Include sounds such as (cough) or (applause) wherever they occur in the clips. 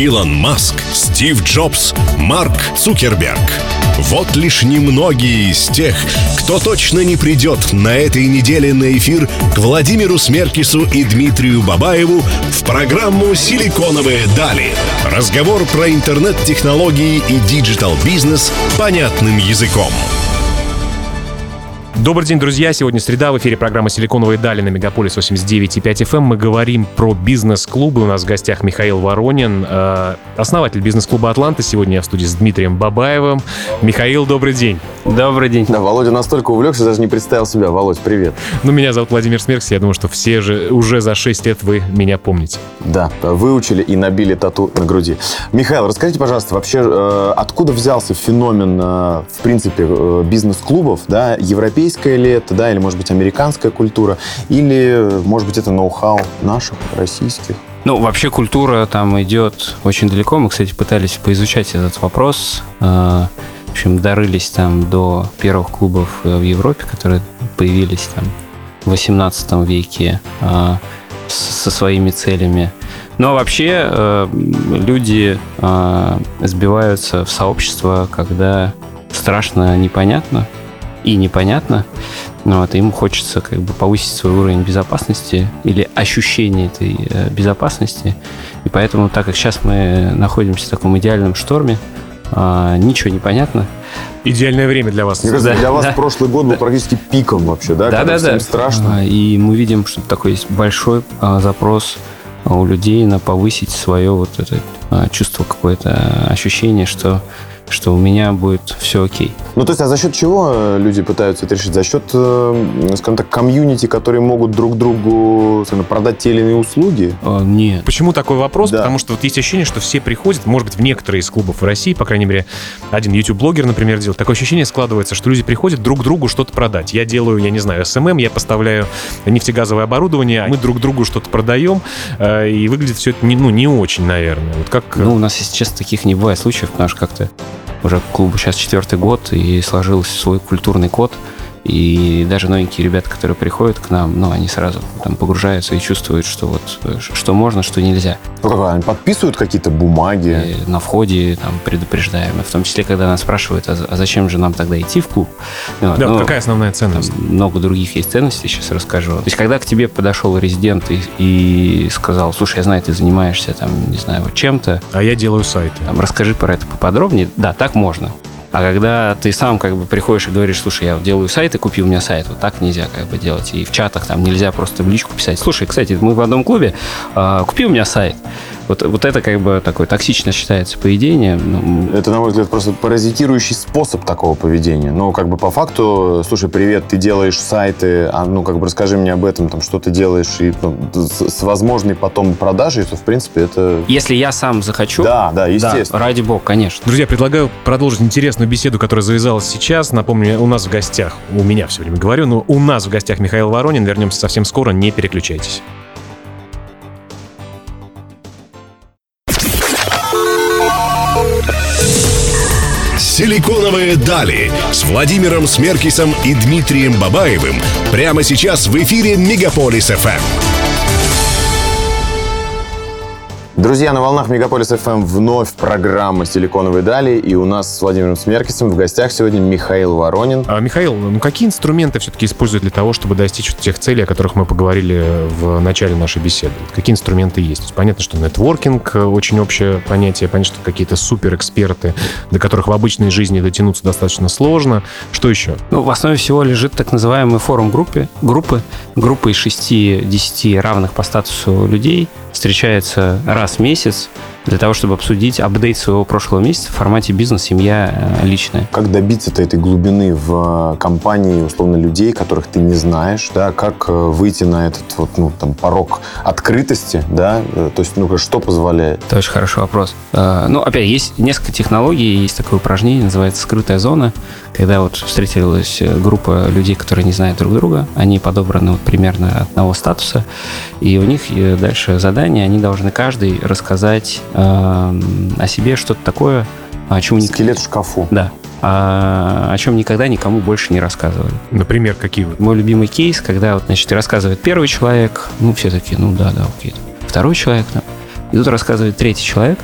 Илон Маск, Стив Джобс, Марк Цукерберг. Вот лишь немногие из тех, кто точно не придет на этой неделе на эфир к Владимиру Смеркису и Дмитрию Бабаеву в программу «Силиконовые дали». Разговор про интернет-технологии и digital-бизнес понятным языком. Добрый день, друзья. Сегодня среда. В эфире программа «Силиконовые дали» на Мегаполис 89,5 FM. Эм. Мы говорим про бизнес-клубы. У нас в гостях Михаил Воронин, э, основатель бизнес-клуба «Атланты». Сегодня я в студии с Дмитрием Бабаевым. Михаил, добрый день. Добрый день. Да, Володя настолько увлекся, даже не представил себя. Володь, привет. Ну, меня зовут Владимир Смеркс. Я думаю, что все же уже за 6 лет вы меня помните. Да, выучили и набили тату на груди. Михаил, расскажите, пожалуйста, вообще э, откуда взялся феномен, э, в принципе, бизнес-клубов, да, европейское ли это, да, или, может быть, американская культура, или, может быть, это ноу-хау наших, российских? Ну, вообще культура там идет очень далеко. Мы, кстати, пытались поизучать этот вопрос. Э, в общем, дорылись там до первых клубов э, в Европе, которые появились там в 18 веке э, со своими целями. Но вообще люди сбиваются в сообщество, когда страшно непонятно, и непонятно. Ну вот, им хочется как бы повысить свой уровень безопасности или ощущение этой э, безопасности. И поэтому, так как сейчас мы находимся в таком идеальном шторме, э, ничего не понятно. Идеальное время для вас. Мне кажется, да, для вас да. прошлый год был практически пиком вообще, да? Да, да, да. страшно. А, и мы видим, что такой есть большой а, запрос у людей на повысить свое вот это а, чувство, какое-то ощущение, что что у меня будет все окей. Ну, то есть, а за счет чего э, люди пытаются это решить? За счет, э, скажем так, комьюнити, которые могут друг другу скажем, продать те или иные услуги? А, нет. Почему такой вопрос? Да. Потому что вот есть ощущение, что все приходят, может быть, в некоторые из клубов в России, по крайней мере, один YouTube-блогер, например, делает. Такое ощущение складывается, что люди приходят друг другу что-то продать. Я делаю, я не знаю, SMM, я поставляю нефтегазовое оборудование, мы друг другу что-то продаем, и выглядит все это не, ну, не очень, наверное. Вот как... Ну, у нас, если честно, таких не бывает случаев, потому что как-то уже клубу сейчас четвертый год, и сложился свой культурный код – и даже новенькие ребята, которые приходят к нам, ну, они сразу там погружаются и чувствуют, что вот что можно, что нельзя. Ну, они подписывают какие-то бумаги? И на входе там предупреждаем. В том числе, когда нас спрашивают, а, а зачем же нам тогда идти в клуб? Ну, да, ну, какая основная ценность? Много других есть ценностей, сейчас расскажу. То есть, когда к тебе подошел резидент и, и сказал, слушай, я знаю, ты занимаешься там, не знаю, вот чем-то. А я делаю сайты. Там, расскажи про это поподробнее. Да, так можно. А когда ты сам как бы приходишь и говоришь, слушай, я делаю сайт и купи у меня сайт, вот так нельзя как бы делать. И в чатах там нельзя просто в личку писать. Слушай, кстати, мы в одном клубе, э, купи у меня сайт. Вот, вот это как бы такое токсично считается поведение. Ну, это, на мой взгляд, просто паразитирующий способ такого поведения. Но как бы по факту, слушай, привет, ты делаешь сайты, а ну как бы расскажи мне об этом, там, что ты делаешь, и ну, с, с возможной потом продажей, то в принципе это... Если я сам захочу... Да, да, естественно. Да, ради бога, конечно. Друзья, предлагаю продолжить интересную беседу, которая завязалась сейчас. Напомню, у нас в гостях, у меня все время говорю, но у нас в гостях Михаил Воронин. Вернемся совсем скоро, не переключайтесь. «Силиконовые дали» с Владимиром Смеркисом и Дмитрием Бабаевым прямо сейчас в эфире «Мегаполис ФМ». Друзья, на волнах Мегаполис FM вновь программа «Силиконовые дали», и у нас с Владимиром Смеркисом в гостях сегодня Михаил Воронин. А, Михаил, ну какие инструменты все-таки используют для того, чтобы достичь тех целей, о которых мы поговорили в начале нашей беседы? Какие инструменты есть? Понятно, что нетворкинг э, очень общее понятие, понятно, что какие-то суперэксперты, до которых в обычной жизни дотянуться достаточно сложно. Что еще? Ну, в основе всего лежит так называемый форум группы, группы, группы из 6-10 равных по статусу людей, встречается раз в месяц для того, чтобы обсудить апдейт своего прошлого месяца в формате бизнес, семья, э, личная. Как добиться этой глубины в э, компании, условно, людей, которых ты не знаешь, да, как э, выйти на этот вот, ну, там, порог открытости, да, то есть, ну, что позволяет? Это очень хороший вопрос. Ну, опять, есть несколько технологий, есть такое упражнение, называется «скрытая зона», когда вот встретилась группа людей, которые не знают друг друга, они подобраны вот примерно одного статуса, и у них дальше задание, они должны каждый рассказать о себе что-то такое, о чем... Скелет в шкафу. Да. О, о чем никогда никому больше не рассказывали. Например, какие вот? Мой любимый кейс, когда вот, значит, рассказывает первый человек, ну, все такие, ну, да, да, окей. Второй человек, да. И тут рассказывает третий человек,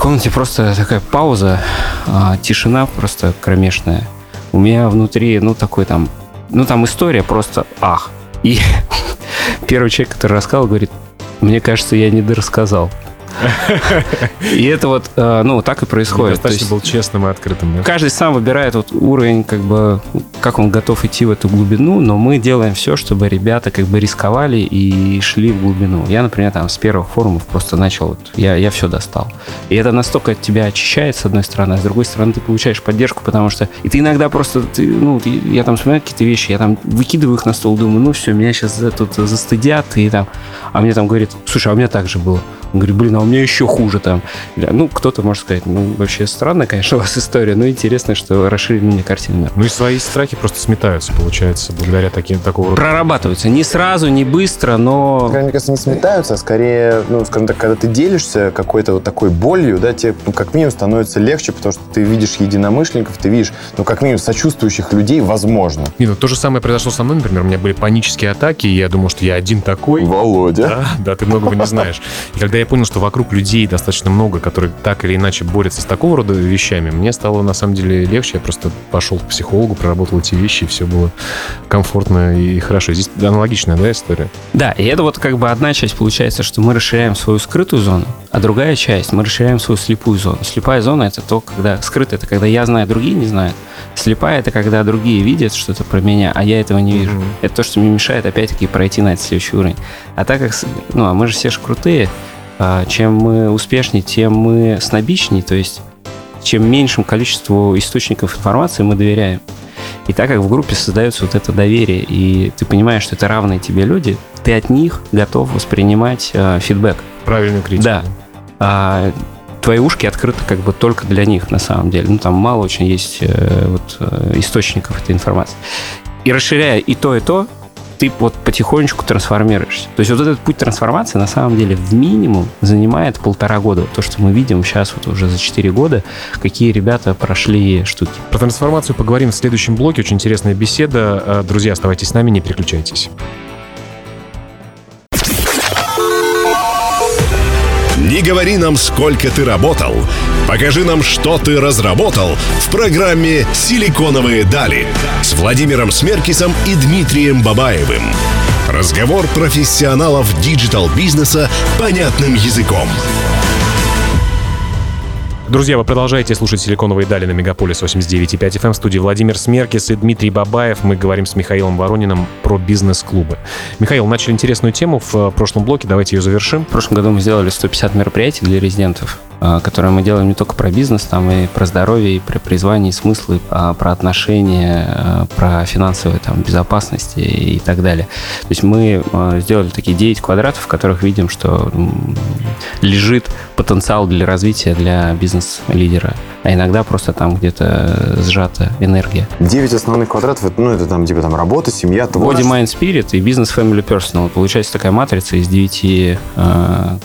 комнате просто такая пауза, а, тишина просто кромешная. У меня внутри, ну, такой там, ну, там история просто ах. И (laughs) первый человек, который рассказал, говорит, мне кажется, я не дорассказал. И это вот, э, ну, так и происходит. Достаточно был честным и открытым. Каждый сам выбирает вот уровень, как бы, как он готов идти в эту глубину, но мы делаем все, чтобы ребята как бы рисковали и шли в глубину. Я, например, там с первых форумов просто начал, вот, я, я все достал. И это настолько тебя очищает, с одной стороны, а с другой стороны ты получаешь поддержку, потому что... И ты иногда просто, ты, ну, я там вспоминаю какие-то вещи, я там выкидываю их на стол, думаю, ну все, меня сейчас тут застыдят, и там... А мне там говорит, слушай, а у меня так же было. Он говорит, блин, а у меня еще хуже там. Ну, кто-то может сказать, ну, вообще странно, конечно, (laughs) у вас история, но интересно, что расширили мне картину. Ну и свои страхи просто сметаются, получается, благодаря таким, такого рода. Прорабатываются. Не сразу, не быстро, но... Мне кажется, не сметаются, а скорее, ну, скажем так, когда ты делишься какой-то вот такой болью, да, тебе, ну, как минимум становится легче, потому что ты видишь единомышленников, ты видишь, ну, как минимум, сочувствующих людей, возможно. Не, ну, то же самое произошло со мной, например, у меня были панические атаки, и я думал, что я один такой. Володя. Да, да, ты многого не знаешь. И когда я понял, что вокруг людей достаточно много, которые так или иначе борются с такого рода вещами, мне стало на самом деле легче. Я просто пошел к психологу, проработал эти вещи, и все было комфортно и хорошо. Здесь аналогичная, да, история? Да, и это вот как бы одна часть получается, что мы расширяем свою скрытую зону, а другая часть, мы расширяем свою слепую зону. Слепая зона это то, когда скрытая, это когда я знаю, другие не знают. Слепая это когда другие видят что-то про меня, а я этого не вижу. Mm-hmm. Это то, что мне мешает опять-таки пройти на этот следующий уровень. А так как, ну, а мы же все же крутые, чем мы успешнее, тем мы снобичнее, то есть чем меньшему количеству источников информации мы доверяем. И так как в группе создается вот это доверие, и ты понимаешь, что это равные тебе люди, ты от них готов воспринимать э, фидбэк. Правильную критику. Да. А, твои ушки открыты как бы только для них на самом деле. Ну, там мало очень есть э, вот, э, источников этой информации. И расширяя и то, и то, ты вот потихонечку трансформируешься. То есть вот этот путь трансформации на самом деле в минимум занимает полтора года. То, что мы видим сейчас вот уже за 4 года, какие ребята прошли штуки. Про трансформацию поговорим в следующем блоке. Очень интересная беседа. Э, друзья, оставайтесь с нами, не переключайтесь. Не говори нам, сколько ты работал. Покажи нам, что ты разработал в программе «Силиконовые дали» с Владимиром Смеркисом и Дмитрием Бабаевым. Разговор профессионалов digital-бизнеса понятным языком. Друзья, вы продолжаете слушать «Силиконовые дали» на Мегаполис 89.5 FM. В студии Владимир Смеркис и Дмитрий Бабаев. Мы говорим с Михаилом Ворониным про бизнес-клубы. Михаил, начали интересную тему в э, прошлом блоке. Давайте ее завершим. В прошлом году мы сделали 150 мероприятий для резидентов. А, которые мы делаем не только про бизнес, там и про здоровье, и про призвание, и смыслы, а про отношения, а, про финансовую там, безопасность и, так далее. То есть мы сделали такие 9 квадратов, в которых видим, что лежит потенциал для развития для бизнес-лидера. А иногда просто там где-то сжата энергия. 9 основных квадратов, ну, это там типа там работа, семья, творчество. Body, Mind, Spirit и Business, Family, Personal. Получается такая матрица из 9 э,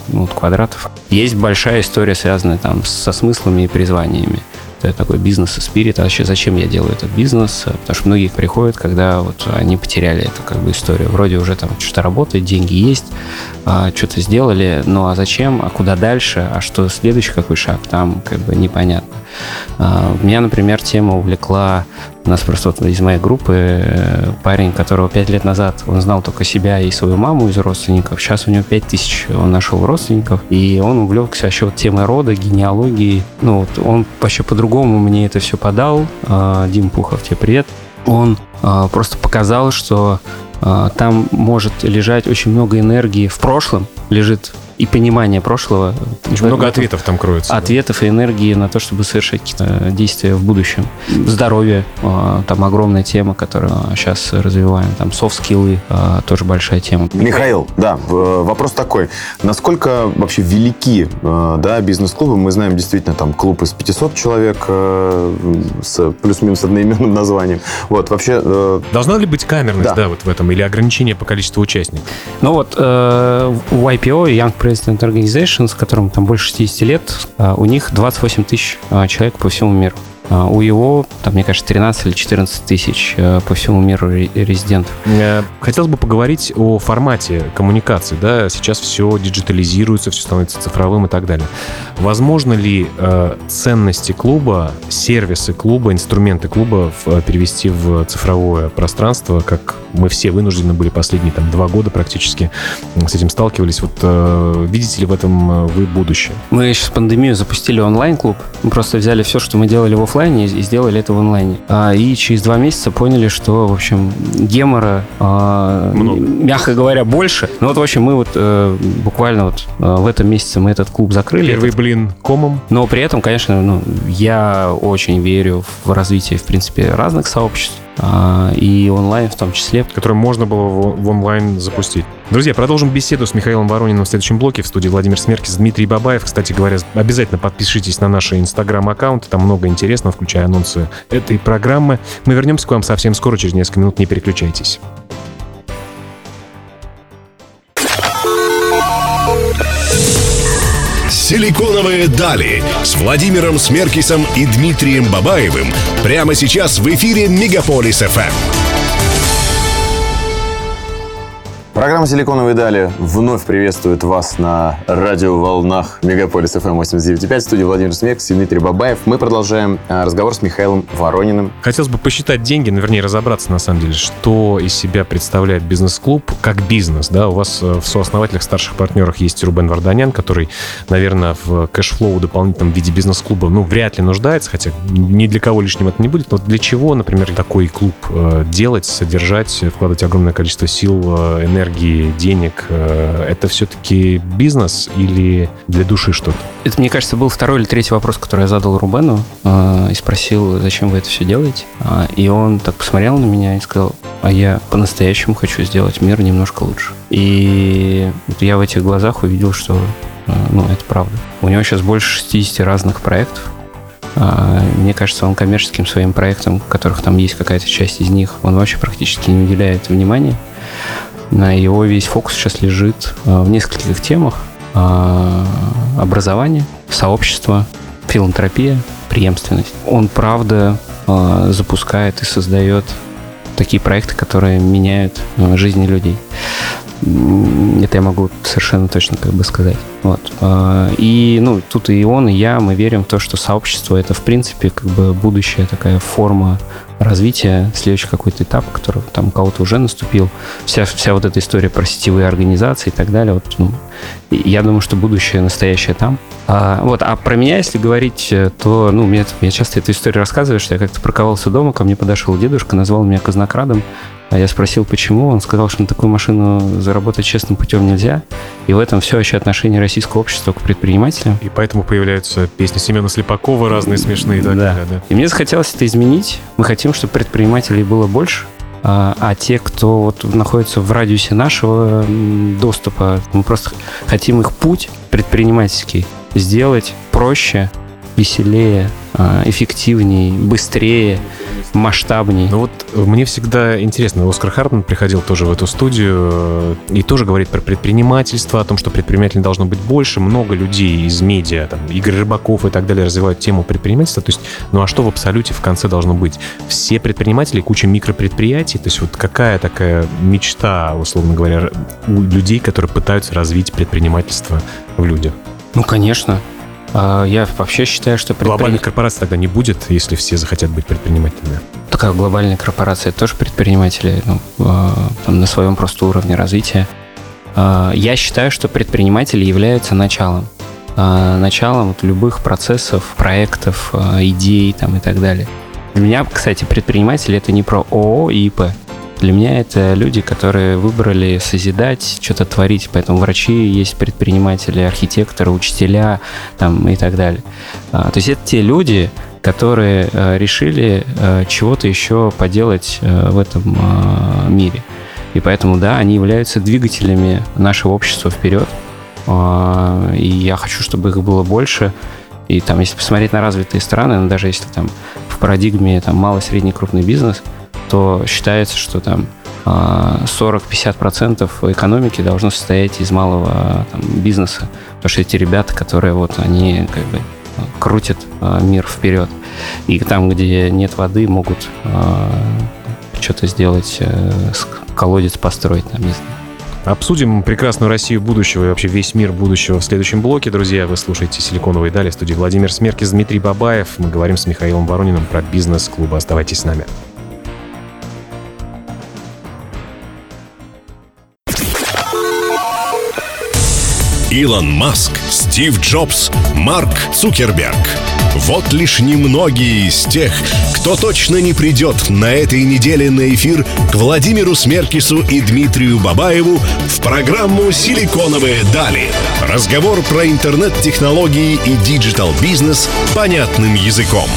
ну, квадратов. Есть большая история с связанные там со смыслами и призваниями. Это такой бизнес и спирит. А вообще зачем я делаю этот бизнес? Потому что многие приходят, когда вот они потеряли эту как бы историю. Вроде уже там что-то работает, деньги есть, а, что-то сделали, ну а зачем, а куда дальше, а что следующий какой шаг, там как бы непонятно. А, меня, например, тема увлекла у нас просто вот из моей группы э, парень, которого пять лет назад он знал только себя и свою маму из родственников. Сейчас у него пять тысяч он нашел родственников. И он увлекся вообще вот темой рода, генеалогии. Ну, вот он вообще по-другому мне это все подал. А, Дим Пухов, тебе привет. Он а, просто показал, что там может лежать очень много энергии в прошлом, лежит и понимание прошлого. Очень много ответов там кроется. Ответов да. и энергии на то, чтобы совершать какие-то действия в будущем. Здоровье, а, там огромная тема, которую сейчас развиваем. Там софт-скиллы, а, тоже большая тема. Михаил, да, вопрос такой. Насколько вообще велики да, бизнес-клубы? Мы знаем действительно там клуб из 500 человек с плюс-минус одноименным названием. Вот, вообще... Э, Должна ли быть камерность, да, да вот в этом, или ограничение по количеству участников? Ну вот, э, у IPO Young President Organization, с которым там больше 60 лет, а, у них 28 тысяч а, человек по всему миру. А у его, там, мне кажется, 13 или 14 тысяч э, по всему миру резидентов. Э, хотелось бы поговорить о формате коммуникации. Да? Сейчас все диджитализируется, все становится цифровым и так далее. Возможно ли э, ценности клуба, сервисы клуба, инструменты клуба в, перевести в цифровое пространство, как мы все вынуждены были последние там, два года практически с этим сталкивались. Вот э, видите ли в этом вы будущее? Мы сейчас пандемию запустили онлайн-клуб. Мы просто взяли все, что мы делали в офлайне и сделали это в онлайне. А, и через два месяца поняли, что, в общем, гемора, а, мягко говоря, больше. Ну вот, в общем, мы вот э, буквально вот э, в этом месяце мы этот клуб закрыли. Первый блин комом. Но при этом, конечно, ну, я очень верю в развитие, в принципе, разных сообществ. А, и онлайн в том числе. Который можно было в онлайн запустить. Друзья, продолжим беседу с Михаилом Ворониным в следующем блоке. В студии Владимир Смеркис, Дмитрий Бабаев. Кстати говоря, обязательно подпишитесь на наши инстаграм-аккаунты. Там много интересного, включая анонсы этой программы. Мы вернемся к вам совсем скоро, через несколько минут. Не переключайтесь. «Силиконовые дали» с Владимиром Смеркисом и Дмитрием Бабаевым прямо сейчас в эфире «Мегаполис ФМ». Программа «Силиконовые дали» вновь приветствует вас на радиоволнах Мегаполис FM 89.5. В студии Владимир Смеркис и Дмитрий Бабаев. Мы продолжаем а, разговор с Михаилом Ворониным. Хотелось бы посчитать деньги, ну, вернее, разобраться, на самом деле, что из себя представляет бизнес-клуб как бизнес. Да? У вас э, в сооснователях, старших партнерах есть Рубен Варданян, который, наверное, в cash flow дополнительном виде бизнес-клуба, ну, вряд ли нуждается, хотя ни для кого лишним это не будет. Но для чего, например, такой клуб э, делать, содержать, вкладывать огромное количество сил, э, энергии, энергии, денег, э, это все-таки бизнес или для души что-то? Это, мне кажется, был второй или третий вопрос, который я задал Рубену э, и спросил, зачем вы это все делаете. А, и он так посмотрел на меня и сказал, а я по-настоящему хочу сделать мир немножко лучше. И я в этих глазах увидел, что э, ну, это правда. У него сейчас больше 60 разных проектов. А, мне кажется, он коммерческим своим проектам, у которых там есть какая-то часть из них, он вообще практически не уделяет внимания. Его весь фокус сейчас лежит э, в нескольких темах. Э, образование, сообщество, филантропия, преемственность. Он, правда, э, запускает и создает такие проекты, которые меняют жизни людей. Это я могу совершенно точно как бы сказать. Вот. И ну, тут и он, и я, мы верим в то, что сообщество это в принципе как бы будущая такая форма развития, следующий какой-то этап, который там у кого-то уже наступил, вся, вся вот эта история про сетевые организации и так далее, вот, ну, я думаю, что будущее настоящее там. А, вот, а про меня, если говорить, э, то, ну, мне, я часто эту историю рассказываю, что я как-то парковался дома, ко мне подошел дедушка, назвал меня казнокрадом, а я спросил, почему. Он сказал, что на такую машину заработать честным путем нельзя. И в этом все вообще отношение российского общества к предпринимателям. И поэтому появляются песни Семена Слепакова разные смешные и так да. далее. Да. И мне захотелось это изменить. Мы хотим, чтобы предпринимателей было больше. А, а те, кто вот находится в радиусе нашего доступа, мы просто хотим их путь предпринимательский сделать проще, веселее, а, эффективнее, быстрее, масштабней. Ну вот мне всегда интересно, Оскар Хартман приходил тоже в эту студию э, и тоже говорит про предпринимательство, о том, что предпринимателей должно быть больше. Много людей из медиа, там, Игорь Рыбаков и так далее развивают тему предпринимательства. То есть, ну а что в абсолюте в конце должно быть? Все предприниматели, куча микропредприятий. То есть вот какая такая мечта, условно говоря, у людей, которые пытаются развить предпринимательство в людях? Ну, конечно. А, я вообще считаю, что... Предприним... Глобальных корпораций тогда не будет, если все захотят быть предпринимателями. Такая глобальная корпорация тоже предприниматели ну, а, там, на своем просто уровне развития. А, я считаю, что предприниматели являются началом. Началом вот любых процессов, проектов, идей там, и так далее. Для меня, кстати, предприниматели это не про ООО и ИП. Для меня это люди, которые выбрали созидать, что-то творить. Поэтому врачи есть предприниматели, архитекторы, учителя там, и так далее. А, то есть это те люди, которые а, решили а, чего-то еще поделать в этом мире. И поэтому, да, они являются двигателями нашего общества вперед. И я хочу, чтобы их было больше. И там, если посмотреть на развитые страны, даже если там в парадигме там малый, средний, крупный бизнес – то считается, что там 40-50% а, экономики должно состоять из малого там, бизнеса. Потому что эти ребята, которые вот, они как бы крутит э, мир вперед. И там, где нет воды, могут что-то сделать, э, колодец построить, там, не знаю. Обсудим прекрасную Россию будущего и вообще весь мир будущего в следующем блоке. Друзья, вы слушаете «Силиконовые дали» студии Владимир Смеркис, Дмитрий Бабаев. Мы говорим с Михаилом Ворониным про бизнес-клубы. Оставайтесь с нами. Илон Маск, Стив Джобс, Марк Цукерберг. Вот лишь немногие из тех, кто точно не придет на этой неделе на эфир к Владимиру Смеркису и Дмитрию Бабаеву в программу «Силиконовые дали». Разговор про интернет-технологии и диджитал-бизнес понятным языком.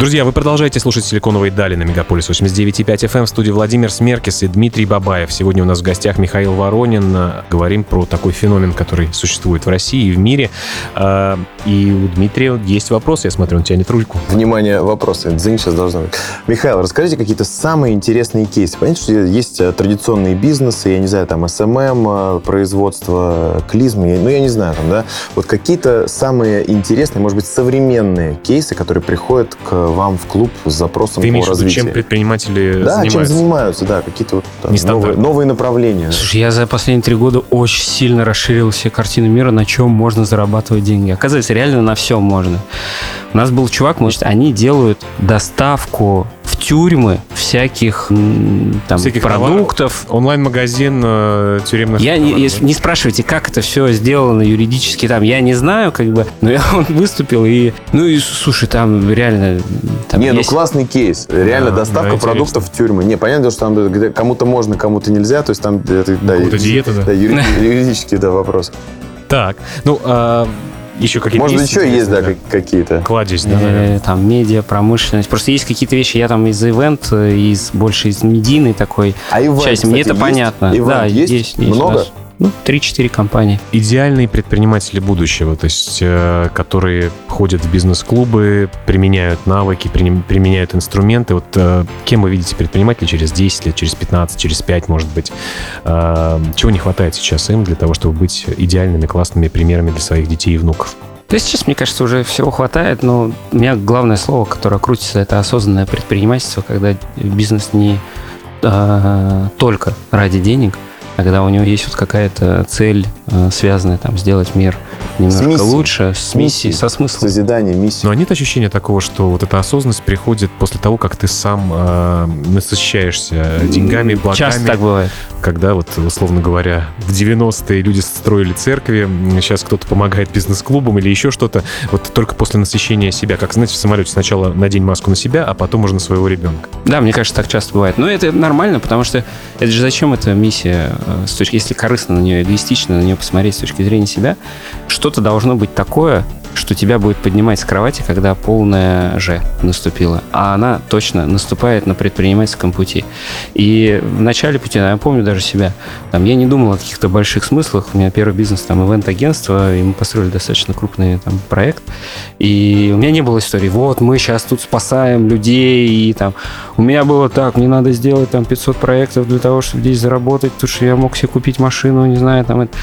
Друзья, вы продолжаете слушать «Силиконовые дали» на Мегаполис 89.5 FM в студии Владимир Смеркис и Дмитрий Бабаев. Сегодня у нас в гостях Михаил Воронин. Говорим про такой феномен, который существует в России и в мире. А, и у Дмитрия есть вопрос, я смотрю, он тянет рульку. Внимание, вопросы. Дзынь сейчас должно быть. Михаил, расскажите какие-то самые интересные кейсы. Понятно, что есть э, традиционные бизнесы, я не знаю, там SMM, эм эм, э, производство, клизм, ну я не знаю, там, да. Вот какие-то самые интересные, может быть, современные кейсы, которые приходят к вам в клуб с запросом Ты имеешь по развитию. чем предприниматели да, занимаются? чем занимаются, да, какие-то вот там, новые, новые направления. Слушай, я за последние три года очень сильно расширил себе картину мира, на чем можно зарабатывать деньги. Оказывается, реально на всем можно. У нас был чувак, может, они делают доставку в тюрьмы всяких там всяких продуктов. Онлайн-магазин э, тюремных. Я не, не спрашивайте, как это все сделано юридически там. Я не знаю, как бы, но (laughs) я он выступил и, ну и слушай, там реально. Там не, ну, есть... ну классный кейс. Реально да, доставка да, продуктов в тюрьмы. Не, понятно, что там кому-то можно, кому-то нельзя. То есть там это, да, диета, да. да (laughs) юридический да, вопрос. Так, ну а, еще какие-то Может, есть, еще есть, да, да, какие-то. Кладезь, да, э, Там медиа, промышленность. Просто есть какие-то вещи, я там из ивент, э, из больше из медийной такой а части. Мне это есть? понятно. Ивент да, есть? есть, есть Много? Есть, ну, 3-4 компании. Идеальные предприниматели будущего, то есть э, которые ходят в бизнес-клубы, применяют навыки, применяют инструменты. Вот э, кем вы видите предпринимателей через 10 лет, через 15, через 5, может быть? Э, чего не хватает сейчас им для того, чтобы быть идеальными, классными примерами для своих детей и внуков? Да сейчас, мне кажется, уже всего хватает, но у меня главное слово, которое крутится, это осознанное предпринимательство, когда бизнес не э, только ради денег – а когда у него есть вот какая-то цель, э, связанная там сделать мир немножко с лучше, с миссией, со смыслом. Созидание, миссии. Но нет ощущения такого, что вот эта осознанность приходит после того, как ты сам э, насыщаешься деньгами, благами. Часто так бывает. Когда вот, условно говоря, в 90-е люди строили церкви, сейчас кто-то помогает бизнес-клубам или еще что-то, вот только после насыщения себя. Как, знаете, в самолете сначала надень маску на себя, а потом уже на своего ребенка. Да, мне кажется, так часто бывает. Но это нормально, потому что это же зачем эта миссия Э, с точки, если корыстно на нее, эгоистично на нее посмотреть с точки зрения себя, что-то должно быть такое, что тебя будет поднимать с кровати, когда полная же наступила. А она точно наступает на предпринимательском пути. И в начале пути, я помню даже себя, там, я не думал о каких-то больших смыслах. У меня первый бизнес, там, ивент-агентство, и мы построили достаточно крупный там проект. И у меня не было истории, вот, мы сейчас тут спасаем людей, и там, у меня было так, мне надо сделать там 500 проектов для того, чтобы здесь заработать, потому что я мог себе купить машину, не знаю, там, это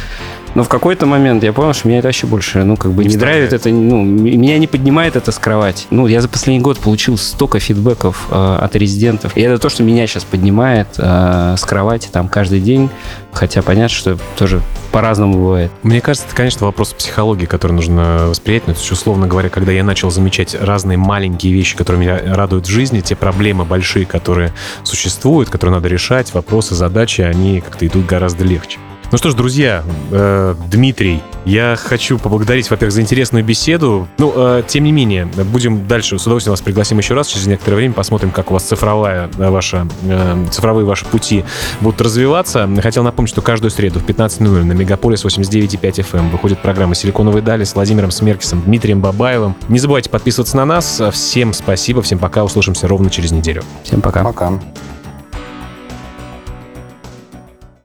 но в какой-то момент я понял, что меня это вообще больше, ну, как бы не, не драйвит это, ну, меня не поднимает это с кровати. Ну, я за последний год получил столько фидбэков э, от резидентов. И это то, что меня сейчас поднимает э, с кровати там каждый день. Хотя понятно, что тоже по-разному бывает. Мне кажется, это, конечно, вопрос психологии, который нужно восприять. Но, ну, есть, условно говоря, когда я начал замечать разные маленькие вещи, которые меня радуют в жизни, те проблемы большие, которые существуют, которые надо решать, вопросы, задачи, они как-то идут гораздо легче. Ну что ж, друзья, э, Дмитрий, я хочу поблагодарить, во-первых, за интересную беседу. Ну, э, тем не менее, будем дальше, с удовольствием вас пригласим еще раз через некоторое время, посмотрим, как у вас цифровая э, ваша, э, цифровые ваши пути будут развиваться. Хотел напомнить, что каждую среду в 15.00 на Мегаполис 89.5 FM эм выходит программа «Силиконовые дали» с Владимиром Смеркисом, Дмитрием Бабаевым. Не забывайте подписываться на нас. Всем спасибо, всем пока, услышимся ровно через неделю. Всем пока. Пока.